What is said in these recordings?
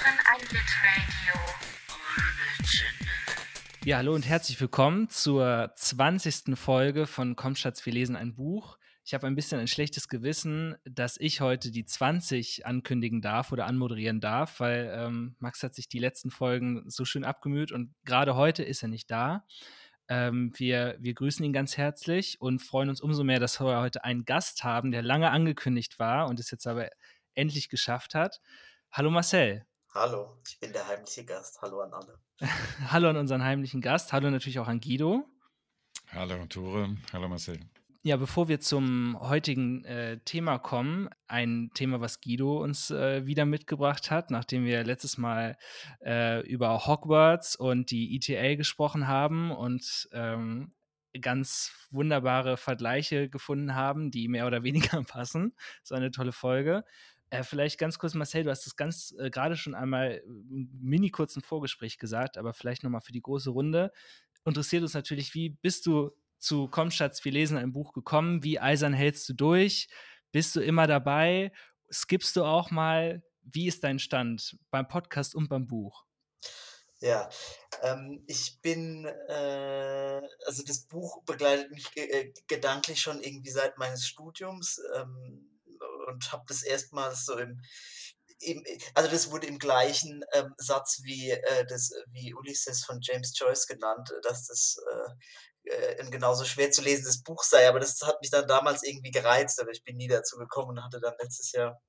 hören ein Radio. Ja, hallo und herzlich willkommen zur 20. Folge von Komm Schatz, wir lesen ein Buch. Ich habe ein bisschen ein schlechtes Gewissen, dass ich heute die 20 ankündigen darf oder anmoderieren darf, weil ähm, Max hat sich die letzten Folgen so schön abgemüht und gerade heute ist er nicht da. Ähm, wir, wir grüßen ihn ganz herzlich und freuen uns umso mehr, dass wir heute einen Gast haben, der lange angekündigt war und es jetzt aber endlich geschafft hat. Hallo Marcel. Hallo, ich bin der heimliche Gast. Hallo an alle. Hallo an unseren heimlichen Gast. Hallo natürlich auch an Guido. Hallo Tore. Hallo Marcel. Ja, bevor wir zum heutigen äh, Thema kommen, ein Thema, was Guido uns äh, wieder mitgebracht hat, nachdem wir letztes Mal äh, über Hogwarts und die ETA gesprochen haben und ähm, ganz wunderbare Vergleiche gefunden haben, die mehr oder weniger passen. So eine tolle Folge. Äh, vielleicht ganz kurz, Marcel, du hast das ganz äh, gerade schon einmal im mini kurzen Vorgespräch gesagt, aber vielleicht nochmal für die große Runde. Interessiert uns natürlich, wie bist du zu Komm wir lesen ein Buch gekommen? Wie eisern hältst du durch? Bist du immer dabei? Skippst du auch mal? Wie ist dein Stand beim Podcast und beim Buch? Ja, ähm, ich bin, äh, also das Buch begleitet mich äh, gedanklich schon irgendwie seit meines Studiums. Ähm, und habe das erstmals so im, im, also das wurde im gleichen ähm, Satz wie äh, das wie Ulysses von James Joyce genannt, dass das äh, äh, ein genauso schwer zu lesendes Buch sei, aber das hat mich dann damals irgendwie gereizt, aber ich bin nie dazu gekommen und hatte dann letztes Jahr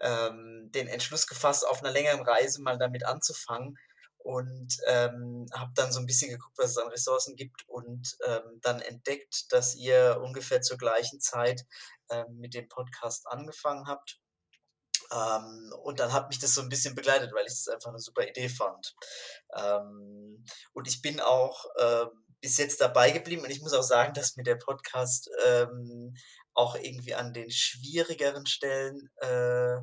ähm, den Entschluss gefasst, auf einer längeren Reise mal damit anzufangen und ähm, habe dann so ein bisschen geguckt, was es an Ressourcen gibt und ähm, dann entdeckt, dass ihr ungefähr zur gleichen Zeit ähm, mit dem Podcast angefangen habt. Ähm, und dann hat mich das so ein bisschen begleitet, weil ich das einfach eine super Idee fand. Ähm, und ich bin auch äh, bis jetzt dabei geblieben und ich muss auch sagen, dass mir der Podcast ähm, auch irgendwie an den schwierigeren Stellen äh,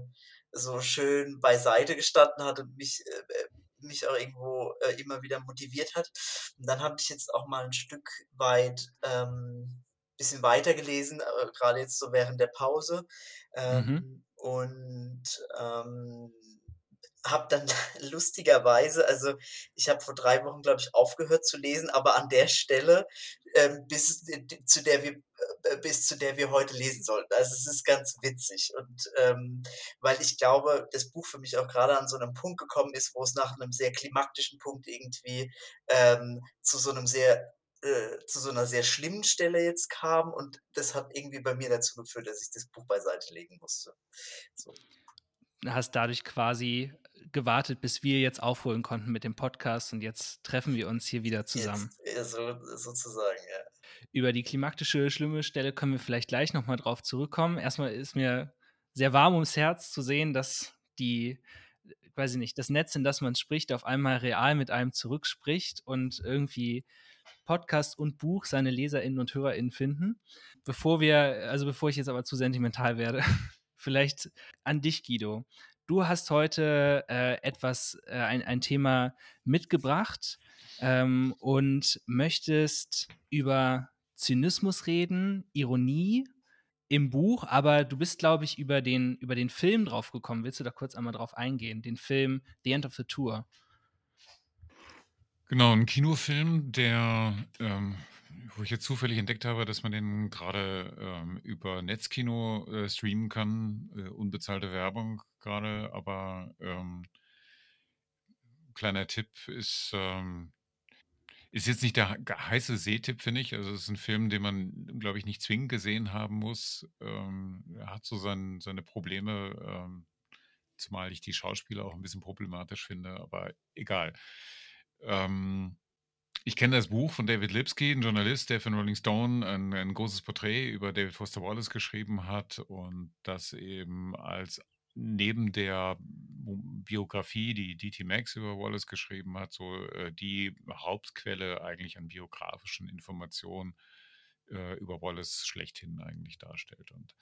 so schön beiseite gestanden hat und mich äh, mich auch irgendwo äh, immer wieder motiviert hat. Und dann habe ich jetzt auch mal ein Stück weit ähm, bisschen weiter gelesen, äh, gerade jetzt so während der Pause. Ähm, mhm. Und ähm, habe dann lustigerweise, also ich habe vor drei Wochen, glaube ich, aufgehört zu lesen, aber an der Stelle, ähm, bis zu der wir äh, bis zu der wir heute lesen sollten. Also es ist ganz witzig und ähm, weil ich glaube, das Buch für mich auch gerade an so einem Punkt gekommen ist, wo es nach einem sehr klimaktischen Punkt irgendwie ähm, zu so einem sehr äh, zu so einer sehr schlimmen Stelle jetzt kam und das hat irgendwie bei mir dazu geführt, dass ich das Buch beiseite legen musste. So. Hast dadurch quasi gewartet, bis wir jetzt aufholen konnten mit dem Podcast und jetzt treffen wir uns hier wieder zusammen. Jetzt, so, sozusagen, ja. Über die klimaktische schlimme Stelle können wir vielleicht gleich nochmal drauf zurückkommen. Erstmal ist mir sehr warm ums Herz zu sehen, dass die, weiß ich nicht, das Netz, in das man spricht, auf einmal real mit einem zurückspricht und irgendwie Podcast und Buch seine LeserInnen und HörerInnen finden. Bevor wir, also bevor ich jetzt aber zu sentimental werde, vielleicht an dich, Guido. Du hast heute äh, etwas, äh, ein, ein Thema mitgebracht ähm, und möchtest über Zynismus reden, Ironie im Buch, aber du bist, glaube ich, über den, über den Film drauf gekommen. Willst du da kurz einmal drauf eingehen? Den Film The End of the Tour. Genau, ein Kinofilm, der, ähm, wo ich jetzt zufällig entdeckt habe, dass man den gerade ähm, über Netzkino äh, streamen kann, äh, unbezahlte Werbung gerade, aber ähm, kleiner Tipp ist, ähm, ist jetzt nicht der heiße Sehtipp, finde ich. Also es ist ein Film, den man, glaube ich, nicht zwingend gesehen haben muss. Ähm, er hat so sein, seine Probleme, ähm, zumal ich die Schauspieler auch ein bisschen problematisch finde, aber egal. Ähm, ich kenne das Buch von David Lipsky, ein Journalist, der für Rolling Stone ein, ein großes Porträt über David Foster Wallace geschrieben hat und das eben als neben der Biografie, die D.T. Max über Wallace geschrieben hat, so äh, die Hauptquelle eigentlich an biografischen Informationen äh, über Wallace schlechthin eigentlich darstellt. Und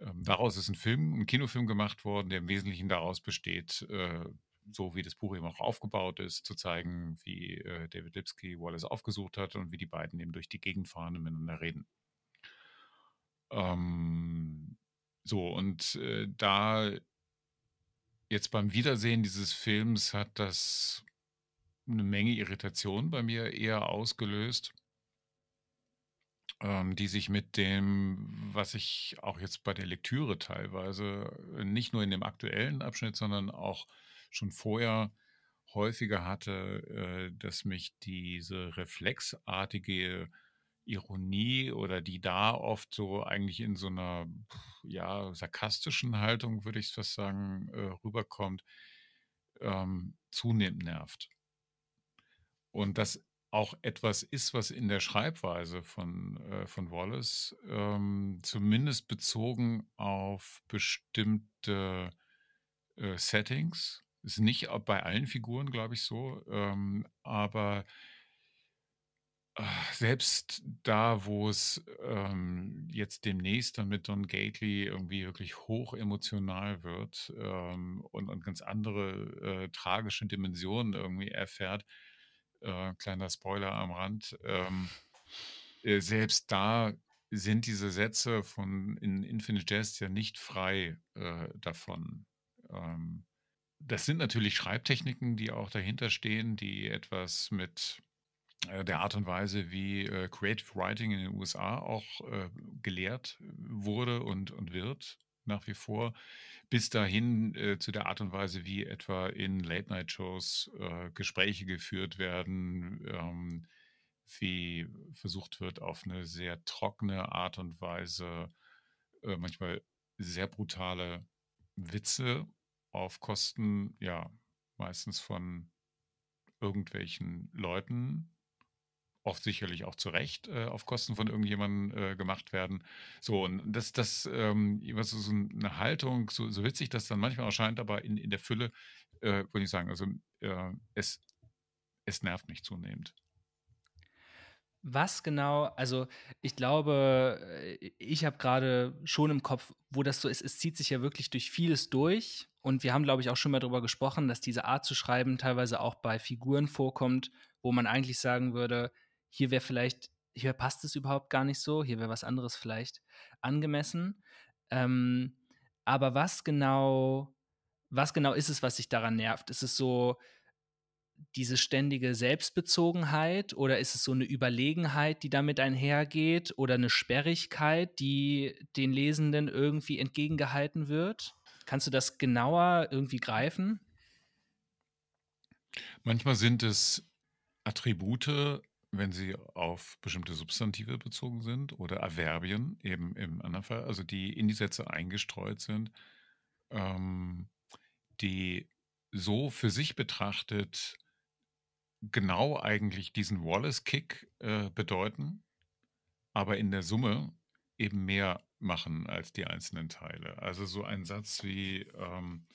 ähm, daraus ist ein Film, ein Kinofilm gemacht worden, der im Wesentlichen daraus besteht, äh, so wie das Buch eben auch aufgebaut ist, zu zeigen, wie äh, David Lipsky Wallace aufgesucht hat und wie die beiden eben durch die Gegend fahren und miteinander reden. Ähm, so, und äh, da jetzt beim Wiedersehen dieses Films hat das eine Menge Irritation bei mir eher ausgelöst, ähm, die sich mit dem, was ich auch jetzt bei der Lektüre teilweise nicht nur in dem aktuellen Abschnitt, sondern auch schon vorher häufiger hatte, äh, dass mich diese reflexartige Ironie oder die da oft so eigentlich in so einer ja sarkastischen Haltung, würde ich fast sagen, äh, rüberkommt, ähm, zunehmend nervt. Und das auch etwas ist, was in der Schreibweise von, äh, von Wallace ähm, zumindest bezogen auf bestimmte äh, Settings, ist nicht bei allen Figuren, glaube ich, so, ähm, aber selbst da, wo es ähm, jetzt demnächst dann mit Don Gately irgendwie wirklich hoch emotional wird ähm, und, und ganz andere äh, tragische Dimensionen irgendwie erfährt, äh, kleiner Spoiler am Rand, ähm, äh, selbst da sind diese Sätze von in Infinite Jest ja nicht frei äh, davon. Ähm, das sind natürlich Schreibtechniken, die auch dahinter stehen, die etwas mit der Art und Weise, wie äh, Creative Writing in den USA auch äh, gelehrt wurde und, und wird nach wie vor, bis dahin äh, zu der Art und Weise, wie etwa in Late-Night-Shows äh, Gespräche geführt werden, ähm, wie versucht wird, auf eine sehr trockene Art und Weise, äh, manchmal sehr brutale Witze auf Kosten, ja, meistens von irgendwelchen Leuten oft sicherlich auch zu Recht äh, auf Kosten von irgendjemandem äh, gemacht werden. So, und das, das ähm, so eine Haltung, so, so witzig das dann manchmal erscheint, aber in, in der Fülle, äh, würde ich sagen, also äh, es, es nervt mich zunehmend. Was genau, also ich glaube, äh, ich habe gerade schon im Kopf, wo das so ist, es zieht sich ja wirklich durch vieles durch. Und wir haben, glaube ich, auch schon mal darüber gesprochen, dass diese Art zu schreiben teilweise auch bei Figuren vorkommt, wo man eigentlich sagen würde, hier wäre vielleicht, hier passt es überhaupt gar nicht so, hier wäre was anderes vielleicht angemessen. Ähm, aber was genau, was genau ist es, was sich daran nervt? Ist es so diese ständige Selbstbezogenheit oder ist es so eine Überlegenheit, die damit einhergeht oder eine Sperrigkeit, die den Lesenden irgendwie entgegengehalten wird? Kannst du das genauer irgendwie greifen? Manchmal sind es Attribute wenn sie auf bestimmte Substantive bezogen sind oder Erwerbien, eben im anderen Fall, also die in die Sätze eingestreut sind, ähm, die so für sich betrachtet genau eigentlich diesen Wallace-Kick äh, bedeuten, aber in der Summe eben mehr machen als die einzelnen Teile. Also so ein Satz wie, ähm,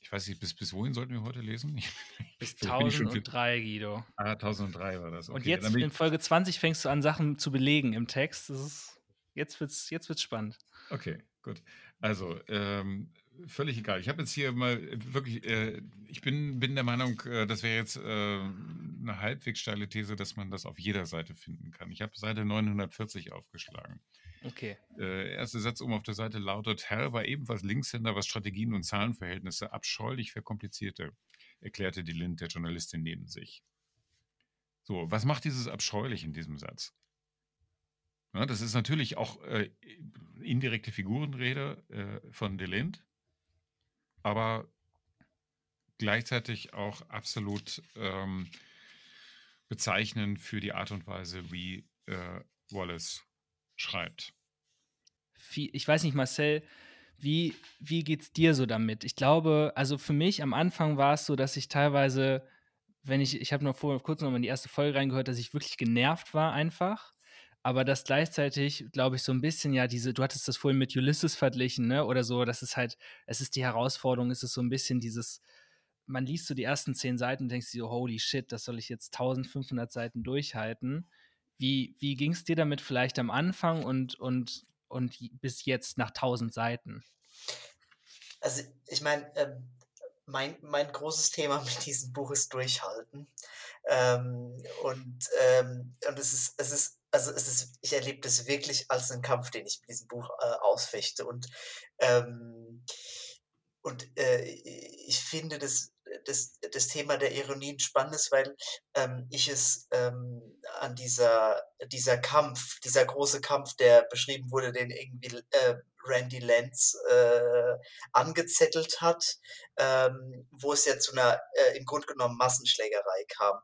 ich weiß nicht, bis, bis wohin sollten wir heute lesen? bis 1003, Guido. Ah, 1003 war das. Okay, Und jetzt in Folge 20 fängst du an, Sachen zu belegen im Text. Das ist, jetzt wird es jetzt wird's spannend. Okay, gut. Also, ähm, völlig egal. Ich habe jetzt hier mal wirklich, äh, ich bin, bin der Meinung, äh, das wäre jetzt äh, eine halbwegs steile These, dass man das auf jeder Seite finden kann. Ich habe Seite 940 aufgeschlagen. Okay. Äh, erster Satz oben auf der Seite lautet: Herr war ebenfalls Linkshänder, was Strategien und Zahlenverhältnisse abscheulich verkomplizierte, erklärte die Lind der Journalistin neben sich. So, was macht dieses abscheulich in diesem Satz? Ja, das ist natürlich auch äh, indirekte Figurenrede äh, von Lind, aber gleichzeitig auch absolut ähm, bezeichnend für die Art und Weise, wie äh, Wallace schreibt. Ich weiß nicht, Marcel, wie, wie es dir so damit? Ich glaube, also für mich am Anfang war es so, dass ich teilweise, wenn ich, ich habe noch vor kurz noch mal in die erste Folge reingehört, dass ich wirklich genervt war einfach. Aber dass gleichzeitig, glaube ich, so ein bisschen ja diese, du hattest das vorhin mit Ulysses verglichen, ne? Oder so, das ist halt, es ist die Herausforderung, es ist so ein bisschen dieses, man liest so die ersten zehn Seiten und denkst sich so, holy shit, das soll ich jetzt 1500 Seiten durchhalten. Wie, wie ging es dir damit vielleicht am Anfang und, und, und bis jetzt nach 1000 Seiten? Also ich meine, ähm, mein, mein großes Thema mit diesem Buch ist Durchhalten. Ähm, und, ähm, und es ist, es ist, also es ist, ich erlebe das wirklich als einen Kampf, den ich mit diesem Buch äh, ausfechte. Und ähm, und äh, ich finde das, das, das Thema der Ironie ein spannendes, weil ähm, ich es ähm, an dieser, dieser Kampf, dieser große Kampf, der beschrieben wurde, den irgendwie äh, Randy Lenz äh, angezettelt hat, ähm, wo es ja zu einer äh, im Grunde genommen Massenschlägerei kam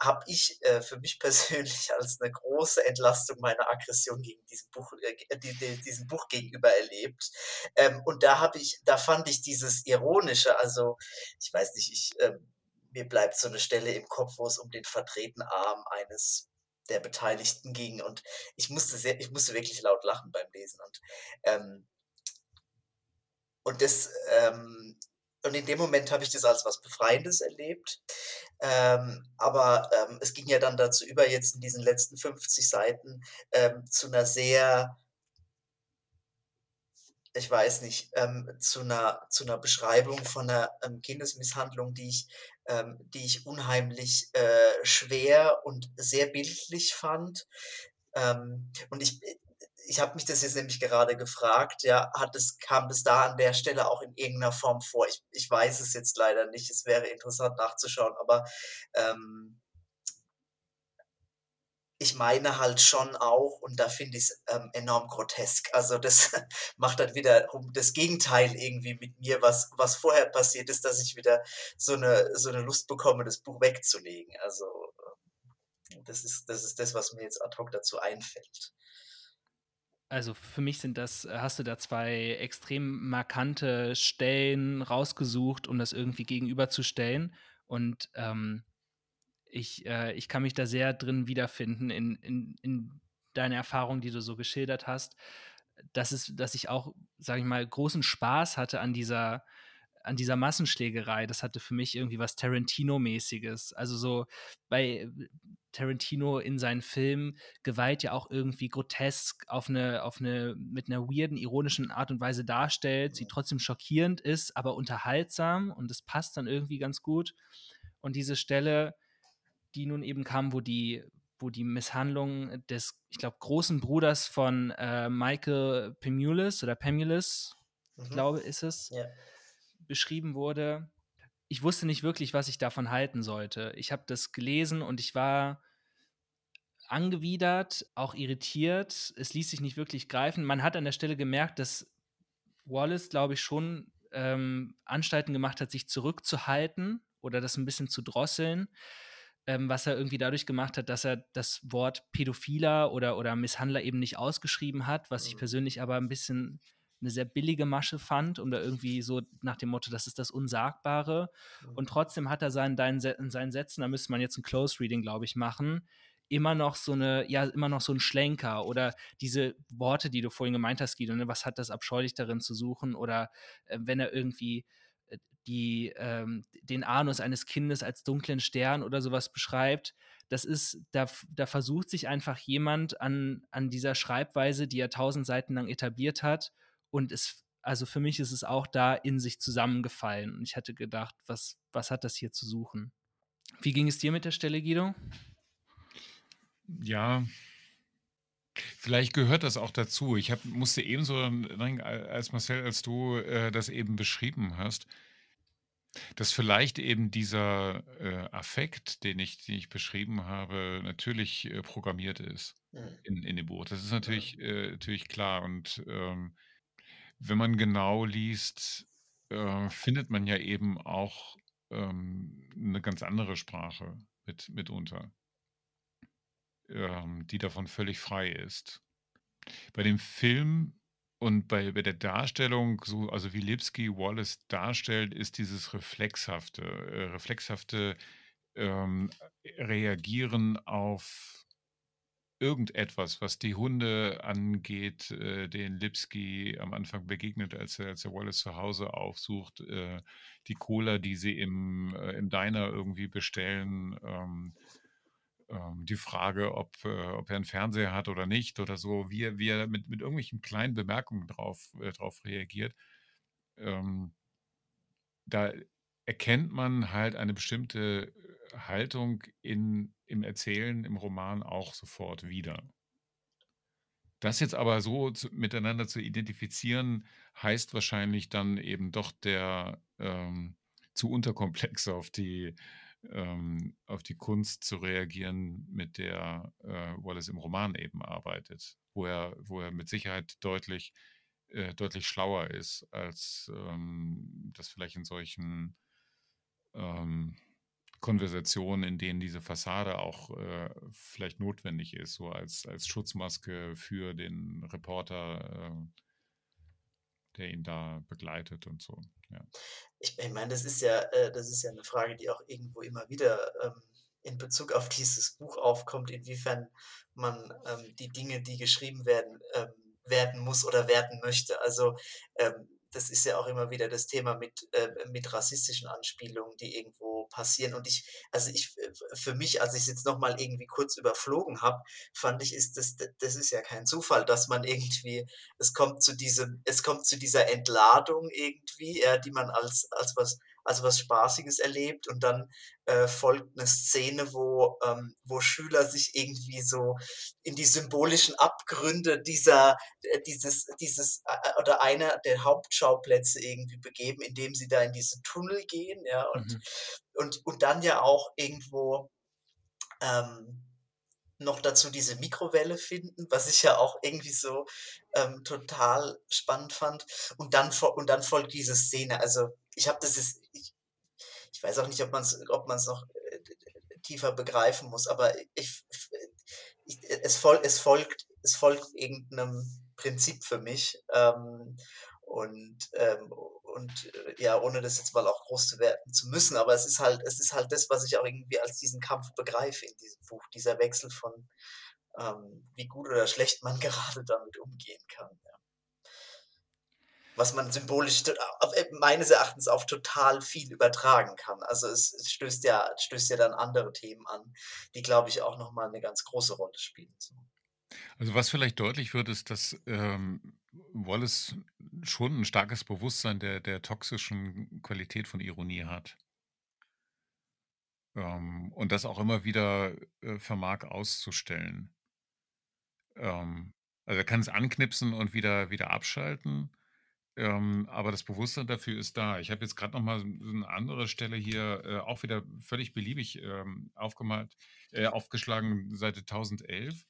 habe ich äh, für mich persönlich als eine große Entlastung meiner Aggression gegen diesen Buch, äh, die, die, diesem Buch gegenüber erlebt. Ähm, und da habe ich, da fand ich dieses Ironische, also ich weiß nicht, ich, ähm, mir bleibt so eine Stelle im Kopf, wo es um den verdrehten Arm eines der Beteiligten ging und ich musste sehr, ich musste wirklich laut lachen beim Lesen und ähm, und das ähm, und in dem Moment habe ich das als was Befreiendes erlebt. Ähm, aber ähm, es ging ja dann dazu über, jetzt in diesen letzten 50 Seiten ähm, zu einer sehr, ich weiß nicht, ähm, zu, einer, zu einer Beschreibung von einer Kindesmisshandlung, die ich, ähm, die ich unheimlich äh, schwer und sehr bildlich fand. und ich, ich habe mich das jetzt nämlich gerade gefragt, ja, hat es, kam das da an der Stelle auch in irgendeiner Form vor? Ich, ich weiß es jetzt leider nicht, es wäre interessant nachzuschauen, aber ähm, ich meine halt schon auch, und da finde ich es ähm, enorm grotesk. Also das macht dann wieder das Gegenteil irgendwie mit mir, was, was vorher passiert ist, dass ich wieder so eine, so eine Lust bekomme, das Buch wegzulegen. Also das ist, das ist das, was mir jetzt ad hoc dazu einfällt also für mich sind das, äh, hast du da zwei extrem markante Stellen rausgesucht, um das irgendwie gegenüberzustellen. Und ähm, ich, äh, ich kann mich da sehr drin wiederfinden in, in, in deiner Erfahrung, die du so geschildert hast. Das ist, dass ich auch, sage ich mal, großen Spaß hatte an dieser, an dieser Massenschlägerei. Das hatte für mich irgendwie was Tarantino-mäßiges. Also so bei Tarantino in seinen Filmen Gewalt ja auch irgendwie grotesk auf eine, auf eine, mit einer weirden, ironischen Art und Weise darstellt, sie trotzdem schockierend ist, aber unterhaltsam und es passt dann irgendwie ganz gut. Und diese Stelle, die nun eben kam, wo die, wo die Misshandlung des, ich glaube, großen Bruders von äh, Michael Pemulis oder Pemulis, mhm. ich glaube, ist es, ja. beschrieben wurde ich wusste nicht wirklich, was ich davon halten sollte. Ich habe das gelesen und ich war angewidert, auch irritiert. Es ließ sich nicht wirklich greifen. Man hat an der Stelle gemerkt, dass Wallace, glaube ich, schon ähm, Anstalten gemacht hat, sich zurückzuhalten oder das ein bisschen zu drosseln, ähm, was er irgendwie dadurch gemacht hat, dass er das Wort Pädophiler oder, oder Misshandler eben nicht ausgeschrieben hat, was ich mhm. persönlich aber ein bisschen eine sehr billige Masche fand und da irgendwie so nach dem Motto, das ist das Unsagbare. Und mhm. trotzdem hat er seinen, in seinen Sätzen, da müsste man jetzt ein Close Reading, glaube ich, machen, immer noch so eine, ja, immer noch so ein Schlenker oder diese Worte, die du vorhin gemeint hast, Guido, ne, was hat das abscheulich darin zu suchen oder äh, wenn er irgendwie die, ähm, den Anus eines Kindes als dunklen Stern oder sowas beschreibt, das ist, da, da versucht sich einfach jemand an, an dieser Schreibweise, die er tausend Seiten lang etabliert hat, und es, also für mich ist es auch da in sich zusammengefallen. Und ich hatte gedacht, was, was hat das hier zu suchen? Wie ging es dir mit der Stelle, Guido? Ja, Vielleicht gehört das auch dazu. Ich hab, musste ebenso, als Marcel, als du äh, das eben beschrieben hast, dass vielleicht eben dieser äh, Affekt, den ich, den ich beschrieben habe, natürlich äh, programmiert ist mhm. in, in dem Buch. Das ist natürlich, äh, natürlich klar. Und ähm, wenn man genau liest, äh, findet man ja eben auch ähm, eine ganz andere Sprache mit, mitunter, ähm, die davon völlig frei ist. Bei dem Film und bei, bei der Darstellung, so, also wie Lipsky Wallace darstellt, ist dieses reflexhafte, äh, reflexhafte ähm, Reagieren auf irgendetwas, was die Hunde angeht, äh, den Lipski am Anfang begegnet, als er, als er Wallace zu Hause aufsucht, äh, die Cola, die sie im, äh, im Diner irgendwie bestellen, ähm, die Frage, ob, äh, ob er einen Fernseher hat oder nicht oder so, wie er, wie er mit, mit irgendwelchen kleinen Bemerkungen drauf, äh, drauf reagiert. Ähm, da erkennt man halt eine bestimmte Haltung in, im Erzählen, im Roman auch sofort wieder. Das jetzt aber so zu, miteinander zu identifizieren, heißt wahrscheinlich dann eben doch der ähm, zu unterkomplex auf die, ähm, auf die Kunst zu reagieren, mit der äh, Wallace im Roman eben arbeitet, wo er, wo er mit Sicherheit deutlich, äh, deutlich schlauer ist, als ähm, das vielleicht in solchen ähm, Konversationen, in denen diese Fassade auch äh, vielleicht notwendig ist, so als, als Schutzmaske für den Reporter, äh, der ihn da begleitet und so. Ja. Ich, meine, das ist ja, äh, das ist ja eine Frage, die auch irgendwo immer wieder ähm, in Bezug auf dieses Buch aufkommt, inwiefern man ähm, die Dinge, die geschrieben werden, ähm, werden muss oder werden möchte. Also das ist ja auch immer wieder das Thema mit, äh, mit rassistischen Anspielungen, die irgendwo passieren. Und ich, also ich, für mich, als ich es jetzt nochmal irgendwie kurz überflogen habe, fand ich, ist das, das ist ja kein Zufall, dass man irgendwie, es kommt zu diesem, es kommt zu dieser Entladung irgendwie, ja, die man als, als was als was Spaßiges erlebt und dann äh, folgt eine Szene, wo, ähm, wo Schüler sich irgendwie so in die symbolischen Abgründe dieser, äh, dieses, dieses, äh, oder einer der Hauptschauplätze irgendwie begeben, indem sie da in diese Tunnel gehen, ja, und, mhm. und, und dann ja auch irgendwo ähm, noch dazu diese Mikrowelle finden, was ich ja auch irgendwie so ähm, total spannend fand. Und dann, und dann folgt diese Szene. Also ich habe das ist, ich, ich weiß auch nicht, ob man es ob man's noch äh, tiefer begreifen muss, aber ich, ich, es, fol es, folgt, es folgt irgendeinem Prinzip für mich. Ähm, und, ähm, und äh, ja, ohne das jetzt mal auch groß zu werten zu müssen, aber es ist halt, es ist halt das, was ich auch irgendwie als diesen Kampf begreife in diesem Buch, dieser Wechsel von ähm, wie gut oder schlecht man gerade damit umgehen kann. Ja was man symbolisch äh, meines Erachtens auf total viel übertragen kann. Also es, es stößt ja, stößt ja dann andere Themen an, die, glaube ich, auch nochmal eine ganz große Rolle spielen. Also was vielleicht deutlich wird, ist, dass ähm, Wallace schon ein starkes Bewusstsein der, der toxischen Qualität von Ironie hat. Ähm, und das auch immer wieder äh, vermag auszustellen. Ähm, also er kann es anknipsen und wieder, wieder abschalten. Ähm, aber das Bewusstsein dafür ist da. Ich habe jetzt gerade noch mal so eine andere Stelle hier äh, auch wieder völlig beliebig ähm, aufgemalt, äh, aufgeschlagen, Seite 1011.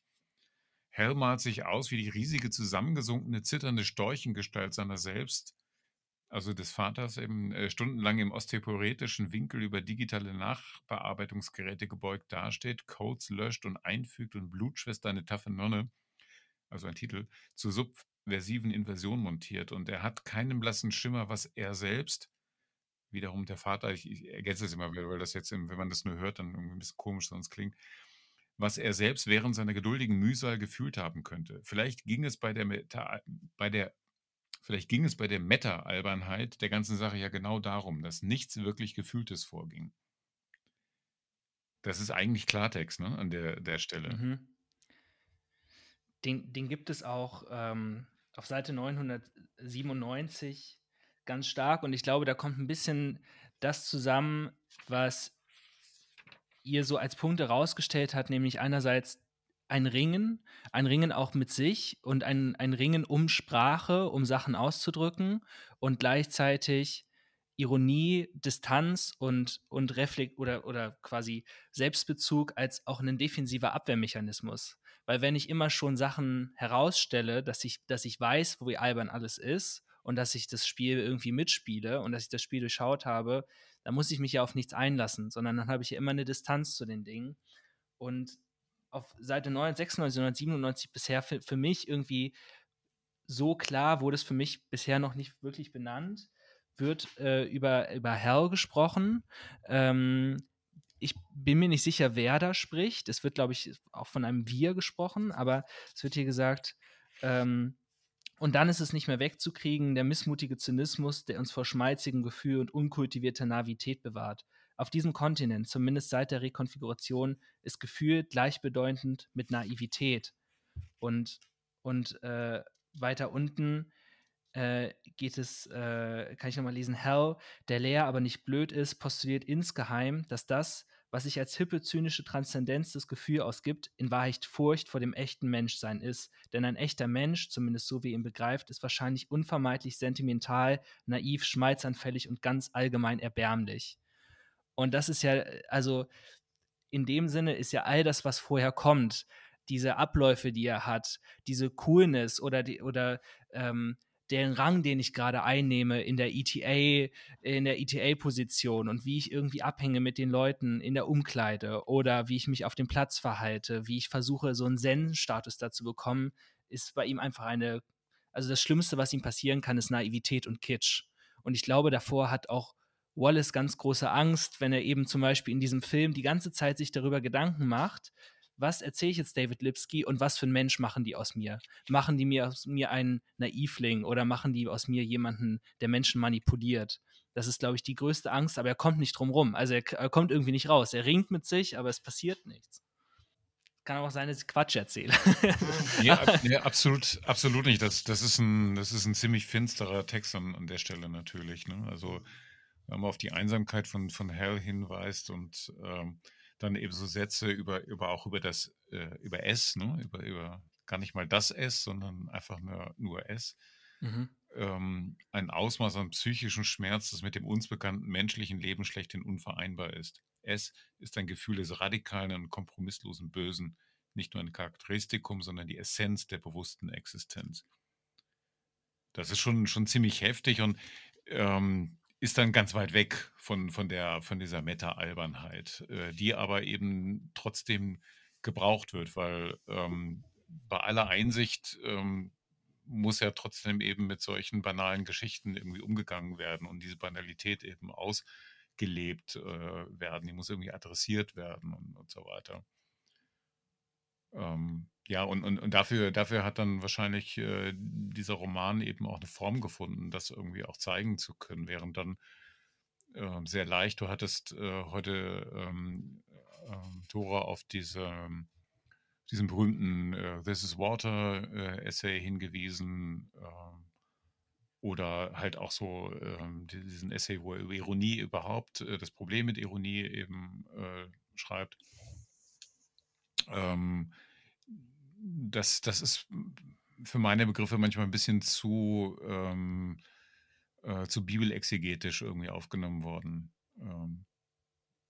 Hell malt sich aus wie die riesige, zusammengesunkene, zitternde Storchengestalt seiner selbst, also des Vaters, eben äh, stundenlang im osteoporetischen Winkel über digitale Nachbearbeitungsgeräte gebeugt dasteht, Codes löscht und einfügt und Blutschwester eine taffe Nonne, also ein Titel, zu Sub versiven Inversion montiert. Und er hat keinen blassen Schimmer, was er selbst, wiederum der Vater, ich, ich ergänze es immer, weil das jetzt, wenn man das nur hört, dann irgendwie ein bisschen komisch sonst klingt, was er selbst während seiner geduldigen Mühsal gefühlt haben könnte. Vielleicht ging es bei der Meta, bei der Vielleicht ging es bei der Meta-Albernheit der ganzen Sache ja genau darum, dass nichts wirklich Gefühltes vorging. Das ist eigentlich Klartext ne, an der, der Stelle. Mhm. Den, den gibt es auch ähm, auf Seite 997 ganz stark und ich glaube, da kommt ein bisschen das zusammen, was ihr so als Punkte rausgestellt hat, nämlich einerseits ein Ringen, ein Ringen auch mit sich und ein, ein Ringen um Sprache, um Sachen auszudrücken und gleichzeitig Ironie, Distanz und, und Reflekt oder, oder quasi Selbstbezug als auch ein defensiver Abwehrmechanismus. Weil wenn ich immer schon Sachen herausstelle, dass ich, dass ich weiß, wo wie albern alles ist und dass ich das Spiel irgendwie mitspiele und dass ich das Spiel durchschaut habe, dann muss ich mich ja auf nichts einlassen, sondern dann habe ich ja immer eine Distanz zu den Dingen. Und auf Seite 996, 997 bisher für, für mich irgendwie so klar wurde es für mich bisher noch nicht wirklich benannt, wird äh, über, über Hell gesprochen. Ähm, ich bin mir nicht sicher, wer da spricht. Es wird, glaube ich, auch von einem Wir gesprochen, aber es wird hier gesagt, ähm, und dann ist es nicht mehr wegzukriegen, der missmutige Zynismus, der uns vor schmalzigem Gefühl und unkultivierter Navität bewahrt. Auf diesem Kontinent, zumindest seit der Rekonfiguration, ist Gefühl gleichbedeutend mit Naivität. Und, und äh, weiter unten äh, geht es, äh, kann ich nochmal lesen, Hell, der leer, aber nicht blöd ist, postuliert insgeheim, dass das, was sich als hippe, zynische Transzendenz des Gefühls ausgibt, in Wahrheit Furcht vor dem echten Menschsein ist. Denn ein echter Mensch, zumindest so wie ihn begreift, ist wahrscheinlich unvermeidlich sentimental, naiv, schmalzanfällig und ganz allgemein erbärmlich. Und das ist ja, also in dem Sinne ist ja all das, was vorher kommt, diese Abläufe, die er hat, diese Coolness oder die, oder ähm, den Rang, den ich gerade einnehme in der ETA, in der ETA-Position und wie ich irgendwie abhänge mit den Leuten in der Umkleide oder wie ich mich auf dem Platz verhalte, wie ich versuche, so einen Zen-Status dazu bekommen, ist bei ihm einfach eine, also das Schlimmste, was ihm passieren kann, ist Naivität und Kitsch. Und ich glaube, davor hat auch Wallace ganz große Angst, wenn er eben zum Beispiel in diesem Film die ganze Zeit sich darüber Gedanken macht, was erzähle ich jetzt David Lipsky und was für ein Mensch machen die aus mir? Machen die mir aus mir einen Naivling oder machen die aus mir jemanden, der Menschen manipuliert? Das ist, glaube ich, die größte Angst, aber er kommt nicht drum rum. Also er, er kommt irgendwie nicht raus. Er ringt mit sich, aber es passiert nichts. Kann auch sein, dass ich Quatsch erzähle. ja, ja, absolut, absolut nicht. Das, das, ist ein, das ist ein ziemlich finsterer Text an, an der Stelle natürlich. Ne? Also, wenn man auf die Einsamkeit von, von Hell hinweist und ähm, dann eben so Sätze über, über auch über das, äh, über S, ne? über, über gar nicht mal das S, sondern einfach nur, nur S. Mhm. Ähm, ein Ausmaß an psychischem Schmerz, das mit dem uns bekannten menschlichen Leben schlechthin unvereinbar ist. S ist ein Gefühl des radikalen und kompromisslosen Bösen, nicht nur ein Charakteristikum, sondern die Essenz der bewussten Existenz. Das ist schon, schon ziemlich heftig und ähm, ist dann ganz weit weg von, von, der, von dieser Meta-Albernheit, äh, die aber eben trotzdem gebraucht wird, weil ähm, bei aller Einsicht ähm, muss ja trotzdem eben mit solchen banalen Geschichten irgendwie umgegangen werden und diese Banalität eben ausgelebt äh, werden, die muss irgendwie adressiert werden und, und so weiter. Ähm, ja, und, und, und dafür, dafür hat dann wahrscheinlich äh, dieser Roman eben auch eine Form gefunden, das irgendwie auch zeigen zu können, während dann äh, sehr leicht, du hattest äh, heute ähm, ähm Dora auf diese, diesen berühmten äh, This is Water äh, Essay hingewiesen ähm, oder halt auch so ähm, diesen Essay, wo er über Ironie überhaupt, äh, das Problem mit Ironie eben schreibt. Ähm, das, das ist für meine Begriffe manchmal ein bisschen zu, ähm, äh, zu bibelexegetisch irgendwie aufgenommen worden. Ähm,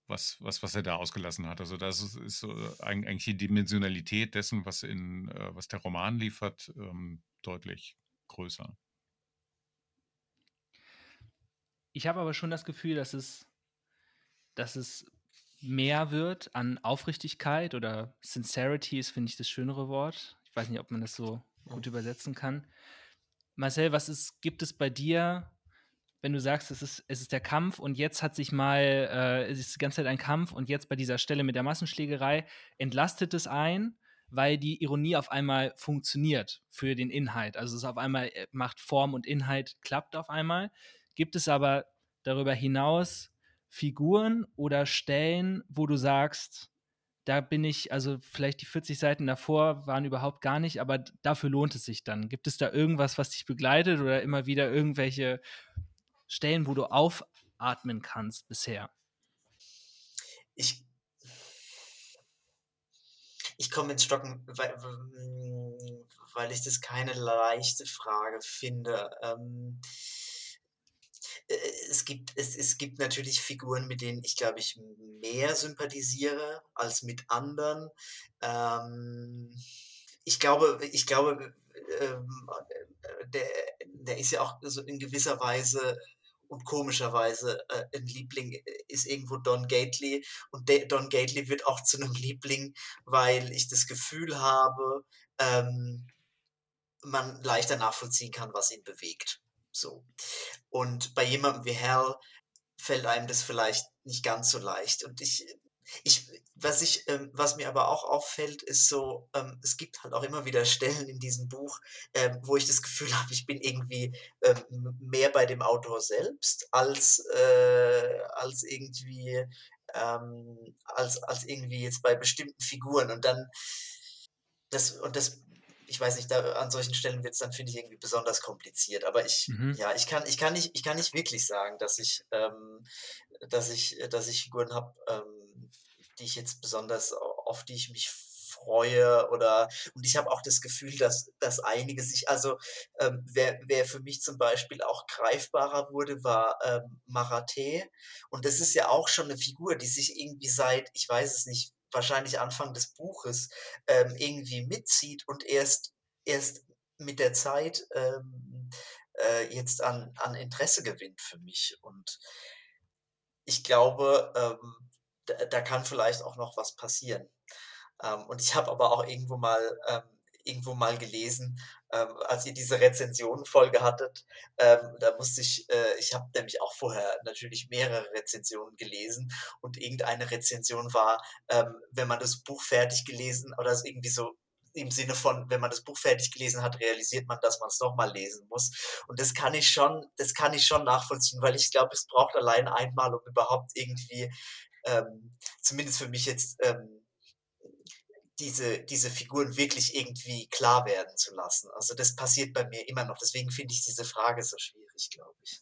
was, was, was er da ausgelassen hat. Also das ist, ist so eigentlich die Dimensionalität dessen, was, in, äh, was der Roman liefert, ähm, deutlich größer. Ich habe aber schon das Gefühl, dass es, dass es mehr wird an Aufrichtigkeit oder Sincerity ist, finde ich, das schönere Wort. Ich weiß nicht, ob man das so gut übersetzen kann. Marcel, was ist, gibt es bei dir, wenn du sagst, es ist, es ist der Kampf und jetzt hat sich mal, äh, es ist die ganze Zeit ein Kampf und jetzt bei dieser Stelle mit der Massenschlägerei entlastet es ein, weil die Ironie auf einmal funktioniert für den Inhalt. Also es auf einmal äh, macht Form und Inhalt, klappt auf einmal. Gibt es aber darüber hinaus Figuren oder Stellen, wo du sagst, da bin ich, also vielleicht die 40 Seiten davor waren überhaupt gar nicht, aber dafür lohnt es sich dann. Gibt es da irgendwas, was dich begleitet oder immer wieder irgendwelche Stellen, wo du aufatmen kannst bisher? Ich, ich komme ins Stocken, weil, weil ich das keine leichte Frage finde. Ähm, äh, es gibt, es, es gibt natürlich Figuren, mit denen ich, glaube ich, mehr sympathisiere als mit anderen. Ähm, ich glaube, ich glaube, ähm, der, der ist ja auch so in gewisser Weise und komischerweise äh, ein Liebling äh, ist irgendwo Don Gately und De Don Gately wird auch zu einem Liebling, weil ich das Gefühl habe, ähm, man leichter nachvollziehen kann, was ihn bewegt. So. Und bei jemandem wie Hal fällt einem das vielleicht nicht ganz so leicht. Und ich, ich, was ich, ähm, was mir aber auch auffällt, ist so, ähm, es gibt halt auch immer wieder Stellen in diesem Buch, ähm, wo ich das Gefühl habe, ich bin irgendwie ähm, mehr bei dem Autor selbst als, äh, als irgendwie, ähm, als, als irgendwie jetzt bei bestimmten Figuren. Und dann, das, und das ich weiß nicht, da, an solchen Stellen wird es dann, finde ich, irgendwie besonders kompliziert. Aber ich, mhm. ja, ich kann, ich, kann nicht, ich kann nicht wirklich sagen, dass ich, ähm, dass ich, dass ich Figuren habe, ähm, die ich jetzt besonders, auf die ich mich freue oder und ich habe auch das Gefühl, dass, dass einige sich, also ähm, wer, wer für mich zum Beispiel auch greifbarer wurde, war ähm, Marathé und das ist ja auch schon eine Figur, die sich irgendwie seit, ich weiß es nicht, wahrscheinlich Anfang des Buches ähm, irgendwie mitzieht und erst, erst mit der Zeit ähm, äh, jetzt an, an Interesse gewinnt für mich und ich glaube, ähm, da, da kann vielleicht auch noch was passieren. Ähm, und ich habe aber auch irgendwo mal, ähm, irgendwo mal gelesen, ähm, als ihr diese Rezensionenfolge hattet, ähm, da musste ich, äh, ich habe nämlich auch vorher natürlich mehrere Rezensionen gelesen und irgendeine Rezension war, ähm, wenn man das Buch fertig gelesen oder irgendwie so im Sinne von, wenn man das Buch fertig gelesen hat, realisiert man, dass man es nochmal lesen muss. Und das kann ich schon, das kann ich schon nachvollziehen, weil ich glaube, es braucht allein einmal, um überhaupt irgendwie, ähm, zumindest für mich jetzt, ähm, diese, diese Figuren wirklich irgendwie klar werden zu lassen. Also das passiert bei mir immer noch. Deswegen finde ich diese Frage so schwierig, glaube ich.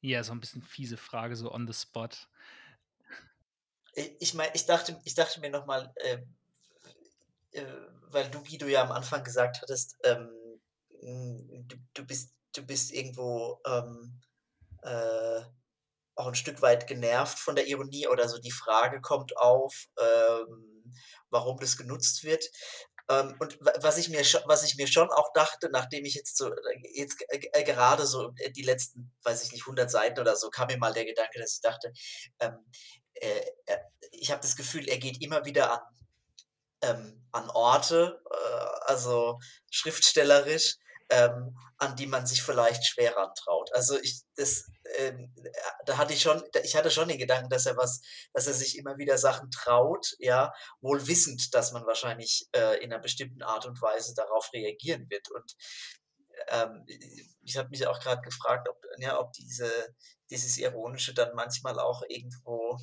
Ja, so ein bisschen fiese Frage, so on the spot. Ich meine, ich dachte, ich dachte mir nochmal, äh, äh, weil du, Guido, ja am Anfang gesagt hattest, ähm, du, du, bist, du bist irgendwo ähm, äh, auch ein Stück weit genervt von der Ironie oder so die Frage kommt auf, ähm, warum das genutzt wird. Ähm, und was ich, mir was ich mir schon auch dachte, nachdem ich jetzt so, jetzt äh, gerade so die letzten, weiß ich nicht, 100 Seiten oder so, kam mir mal der Gedanke, dass ich dachte, ähm, äh, ich habe das Gefühl, er geht immer wieder an, ähm, an Orte, äh, also schriftstellerisch, ähm, an die man sich vielleicht schwer rantraut. Also ich, das, ähm, da hatte ich schon, ich hatte schon den Gedanken, dass er was, dass er sich immer wieder Sachen traut, ja, wohl wissend, dass man wahrscheinlich äh, in einer bestimmten Art und Weise darauf reagieren wird. Und ähm, ich habe mich auch gerade gefragt, ob, ja, ob diese, dieses Ironische dann manchmal auch irgendwo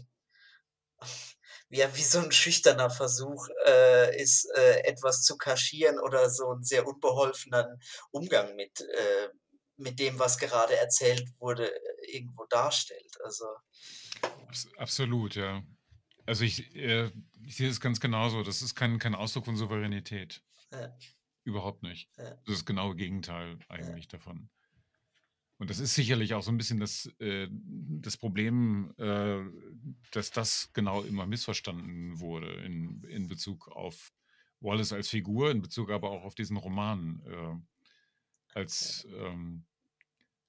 ja, wie so ein schüchterner Versuch äh, ist, äh, etwas zu kaschieren oder so einen sehr unbeholfenen Umgang mit, äh, mit dem, was gerade erzählt wurde, äh, irgendwo darstellt. Also. Absolut, ja. Also ich, äh, ich sehe es ganz genauso. Das ist kein, kein Ausdruck von Souveränität. Ja. Überhaupt nicht. Ja. Das ist das genaue Gegenteil eigentlich ja. davon. Und das ist sicherlich auch so ein bisschen das, äh, das Problem, äh, dass das genau immer missverstanden wurde in, in Bezug auf Wallace als Figur, in Bezug aber auch auf diesen Roman. Äh, als, ähm,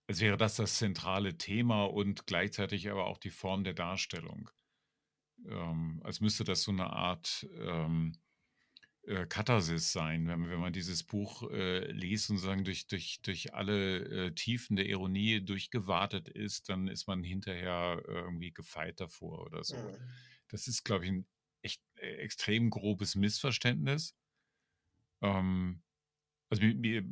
als wäre das das zentrale Thema und gleichzeitig aber auch die Form der Darstellung. Ähm, als müsste das so eine Art ähm, äh, Katharsis sein, wenn, wenn man dieses Buch äh, liest und sagen durch, durch, durch alle äh, Tiefen der Ironie durchgewartet ist, dann ist man hinterher irgendwie gefeit davor oder so. Mhm. Das ist, glaube ich, ein echt äh, extrem grobes Missverständnis. Ähm, also mir, mir,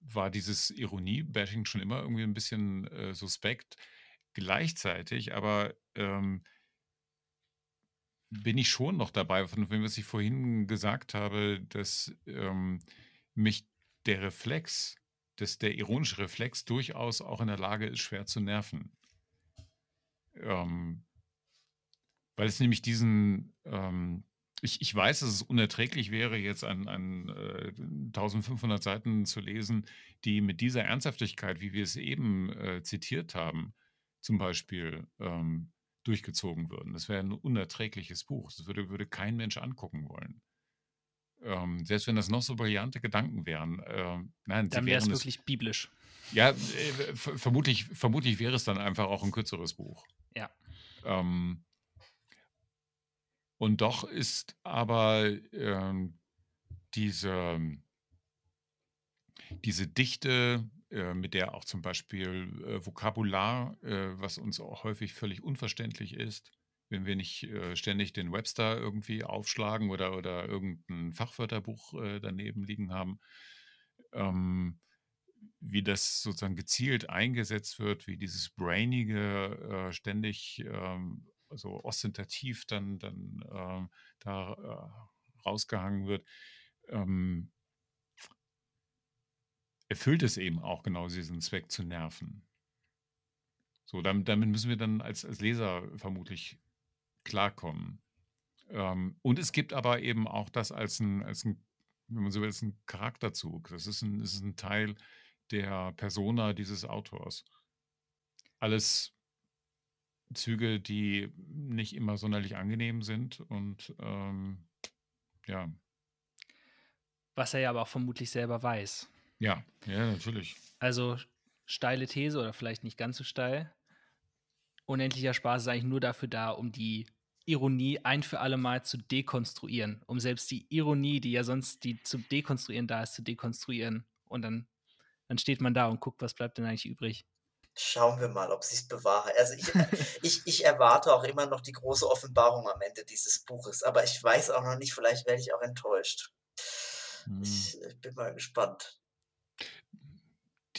war dieses Ironie-Bashing schon immer irgendwie ein bisschen äh, suspekt. Gleichzeitig aber ähm, bin ich schon noch dabei, von dem, was ich vorhin gesagt habe, dass ähm, mich der Reflex, dass der ironische Reflex durchaus auch in der Lage ist, schwer zu nerven. Ähm, weil es nämlich diesen, ähm, ich, ich weiß, dass es unerträglich wäre, jetzt an, an äh, 1500 Seiten zu lesen, die mit dieser Ernsthaftigkeit, wie wir es eben äh, zitiert haben, zum Beispiel ähm, durchgezogen würden. Das wäre ein unerträgliches Buch. Das würde, würde kein Mensch angucken wollen. Ähm, selbst wenn das noch so brillante Gedanken wären. Äh, nein, dann wäre es wirklich biblisch. Ja, äh, vermutlich, vermutlich wäre es dann einfach auch ein kürzeres Buch. Ja. Ähm, und doch ist aber ähm, diese, diese Dichte mit der auch zum Beispiel äh, Vokabular, äh, was uns auch häufig völlig unverständlich ist, wenn wir nicht äh, ständig den Webster irgendwie aufschlagen oder, oder irgendein Fachwörterbuch äh, daneben liegen haben, ähm, wie das sozusagen gezielt eingesetzt wird, wie dieses Brainige äh, ständig ähm, so ostentativ dann, dann ähm, da rausgehangen wird. Ähm, erfüllt es eben auch genau diesen Zweck zu nerven. So, damit, damit müssen wir dann als, als Leser vermutlich klarkommen. Ähm, und es gibt aber eben auch das als ein, als ein wenn man so will, als ein Charakterzug. Das ist ein, ist ein Teil der Persona dieses Autors. Alles Züge, die nicht immer sonderlich angenehm sind und ähm, ja. Was er ja aber auch vermutlich selber weiß. Ja, ja, natürlich. Also steile These oder vielleicht nicht ganz so steil. Unendlicher Spaß ist eigentlich nur dafür da, um die Ironie ein für alle Mal zu dekonstruieren, um selbst die Ironie, die ja sonst die zu dekonstruieren da ist, zu dekonstruieren. Und dann, dann steht man da und guckt, was bleibt denn eigentlich übrig. Schauen wir mal, ob sich bewahrheitet. Also ich, ich, ich erwarte auch immer noch die große Offenbarung am Ende dieses Buches, aber ich weiß auch noch nicht, vielleicht werde ich auch enttäuscht. Hm. Ich, ich bin mal gespannt.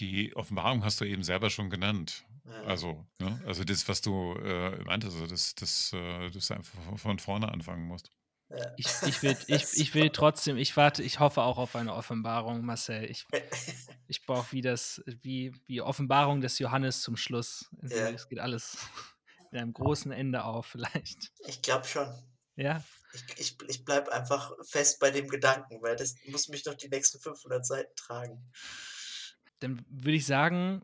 Die Offenbarung hast du eben selber schon genannt. Also, ne? also das, was du äh, meintest, also das, das, äh, dass du einfach von vorne anfangen musst. Ja. Ich, ich, will, ich, ich will trotzdem, ich warte, ich hoffe auch auf eine Offenbarung, Marcel. Ich, ich brauche wie das, wie, wie Offenbarung des Johannes zum Schluss. Ja. Es geht alles in einem großen Ende auf, vielleicht. Ich glaube schon. Ja. Ich, ich, ich bleibe einfach fest bei dem Gedanken, weil das muss mich doch die nächsten 500 Seiten tragen. Dann würde ich sagen,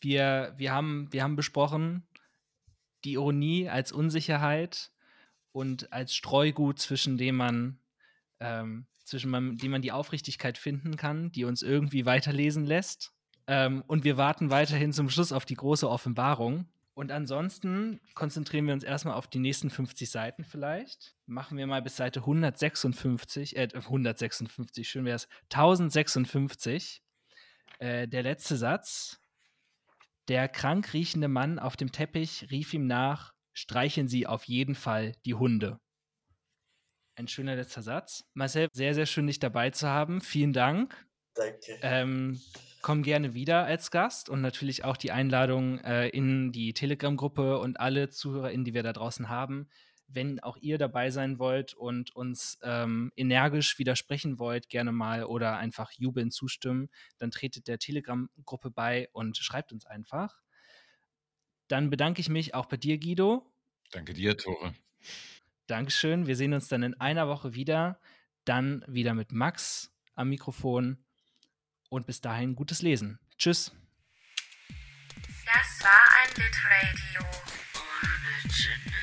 wir, wir, haben, wir haben besprochen, die Ironie als Unsicherheit und als Streugut, zwischen dem man, ähm, zwischen dem man die Aufrichtigkeit finden kann, die uns irgendwie weiterlesen lässt. Ähm, und wir warten weiterhin zum Schluss auf die große Offenbarung. Und ansonsten konzentrieren wir uns erstmal auf die nächsten 50 Seiten vielleicht. Machen wir mal bis Seite 156, äh, 156, schön wäre es, 1056. Äh, der letzte Satz. Der krank riechende Mann auf dem Teppich rief ihm nach, streicheln Sie auf jeden Fall die Hunde. Ein schöner letzter Satz. Marcel, sehr, sehr schön, dich dabei zu haben. Vielen Dank. Danke. Ähm, komm gerne wieder als Gast und natürlich auch die Einladung äh, in die Telegram-Gruppe und alle ZuhörerInnen, die wir da draußen haben. Wenn auch ihr dabei sein wollt und uns ähm, energisch widersprechen wollt, gerne mal oder einfach jubeln zustimmen, dann tretet der Telegram-Gruppe bei und schreibt uns einfach. Dann bedanke ich mich auch bei dir, Guido. Danke dir, Tore. Dankeschön. Wir sehen uns dann in einer Woche wieder. Dann wieder mit Max am Mikrofon. Und bis dahin gutes Lesen. Tschüss. Das war ein Litradio ohne Origin.